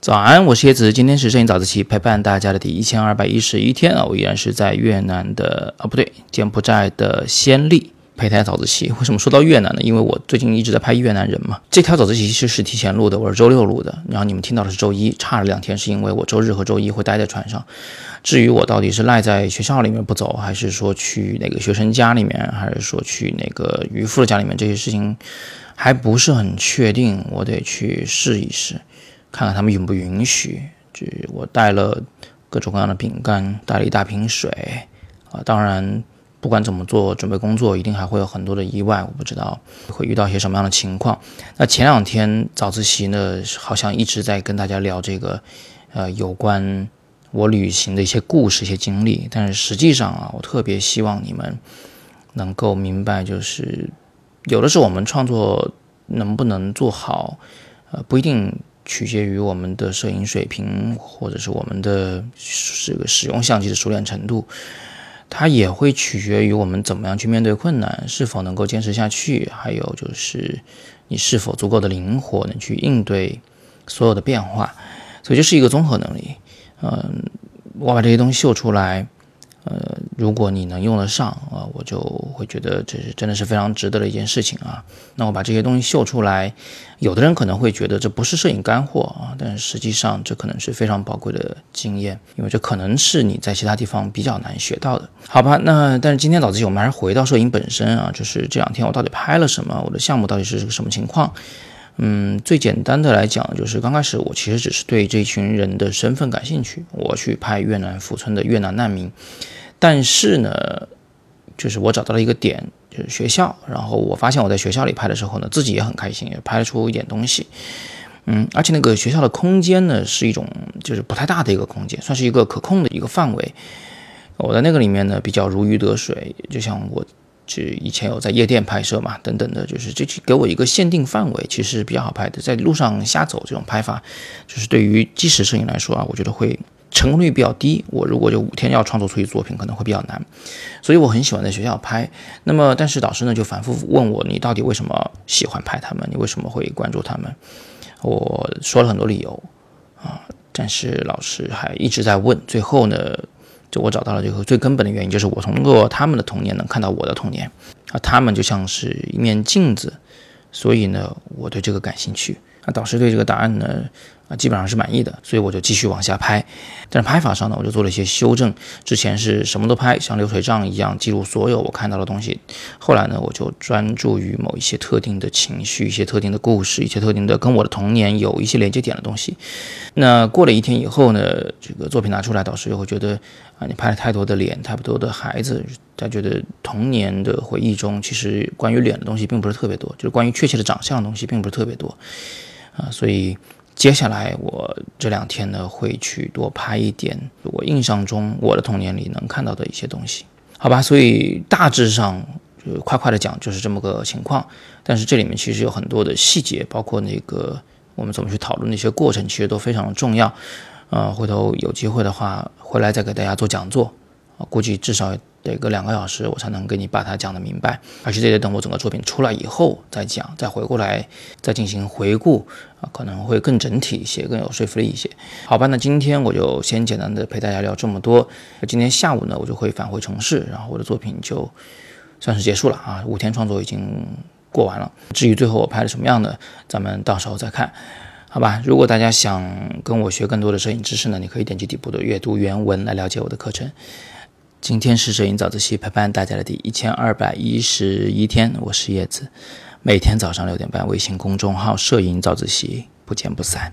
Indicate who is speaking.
Speaker 1: 早安，我是叶子，今天是摄影早自习陪伴大家的第一千二百一十一天啊，我依然是在越南的啊，不对，柬埔寨的暹粒。胚胎早自习。为什么说到越南呢？因为我最近一直在拍越南人嘛。这条早自习其实是提前录的，我是周六录的，然后你们听到的是周一，差了两天，是因为我周日和周一会待在船上。至于我到底是赖在学校里面不走，还是说去那个学生家里面，还是说去那个渔夫的家里面，这些事情还不是很确定，我得去试一试。看看他们允不允许。就我带了各种各样的饼干，带了一大瓶水啊。当然，不管怎么做准备工作，一定还会有很多的意外。我不知道会遇到一些什么样的情况。那前两天早自习呢，好像一直在跟大家聊这个，呃，有关我旅行的一些故事、一些经历。但是实际上啊，我特别希望你们能够明白，就是有的时候我们创作能不能做好，呃，不一定。取决于我们的摄影水平，或者是我们的这个使用相机的熟练程度，它也会取决于我们怎么样去面对困难，是否能够坚持下去，还有就是你是否足够的灵活，能去应对所有的变化。所以这是一个综合能力。嗯，我把这些东西秀出来。如果你能用得上啊，我就会觉得这是真的是非常值得的一件事情啊。那我把这些东西秀出来，有的人可能会觉得这不是摄影干货啊，但是实际上这可能是非常宝贵的经验，因为这可能是你在其他地方比较难学到的。好吧，那但是今天早自习我们还是回到摄影本身啊，就是这两天我到底拍了什么，我的项目到底是个什么情况？嗯，最简单的来讲，就是刚开始我其实只是对这群人的身份感兴趣，我去拍越南富村的越南难民。但是呢，就是我找到了一个点，就是学校。然后我发现我在学校里拍的时候呢，自己也很开心，也拍出一点东西。嗯，而且那个学校的空间呢，是一种就是不太大的一个空间，算是一个可控的一个范围。我在那个里面呢，比较如鱼得水。就像我这以前有在夜店拍摄嘛，等等的，就是这给我一个限定范围，其实比较好拍的。在路上瞎走这种拍法，就是对于纪实摄影来说啊，我觉得会。成功率比较低，我如果就五天要创作出一作品，可能会比较难，所以我很喜欢在学校拍。那么，但是导师呢就反复问我，你到底为什么喜欢拍他们？你为什么会关注他们？我说了很多理由啊，但是老师还一直在问。最后呢，就我找到了这个最根本的原因，就是我通过他们的童年能看到我的童年啊，他们就像是一面镜子，所以呢，我对这个感兴趣。那导师对这个答案呢？啊，基本上是满意的，所以我就继续往下拍。但是拍法上呢，我就做了一些修正。之前是什么都拍，像流水账一样记录所有我看到的东西。后来呢，我就专注于某一些特定的情绪、一些特定的故事、一些特定的跟我的童年有一些连接点的东西。那过了一天以后呢，这个作品拿出来，导师又会觉得啊，你拍了太多的脸，太多的孩子。他觉得童年的回忆中，其实关于脸的东西并不是特别多，就是关于确切的长相的东西并不是特别多啊，所以。接下来我这两天呢会去多拍一点我印象中我的童年里能看到的一些东西，好吧？所以大致上就快快的讲就是这么个情况，但是这里面其实有很多的细节，包括那个我们怎么去讨论那些过程，其实都非常重要。呃，回头有机会的话回来再给大家做讲座啊，估计至少。得个两个小时，我才能给你把它讲的明白，而且这得等我整个作品出来以后再讲，再回过来再进行回顾啊，可能会更整体一些，更有说服力一些。好吧，那今天我就先简单的陪大家聊这么多。今天下午呢，我就会返回城市，然后我的作品就算是结束了啊，五天创作已经过完了。至于最后我拍的什么样的，咱们到时候再看，好吧？如果大家想跟我学更多的摄影知识呢，你可以点击底部的阅读原文来了解我的课程。今天是摄影早自习陪伴大家的第一千二百一十一天，我是叶子，每天早上六点半，微信公众号“摄影早自习”，不见不散。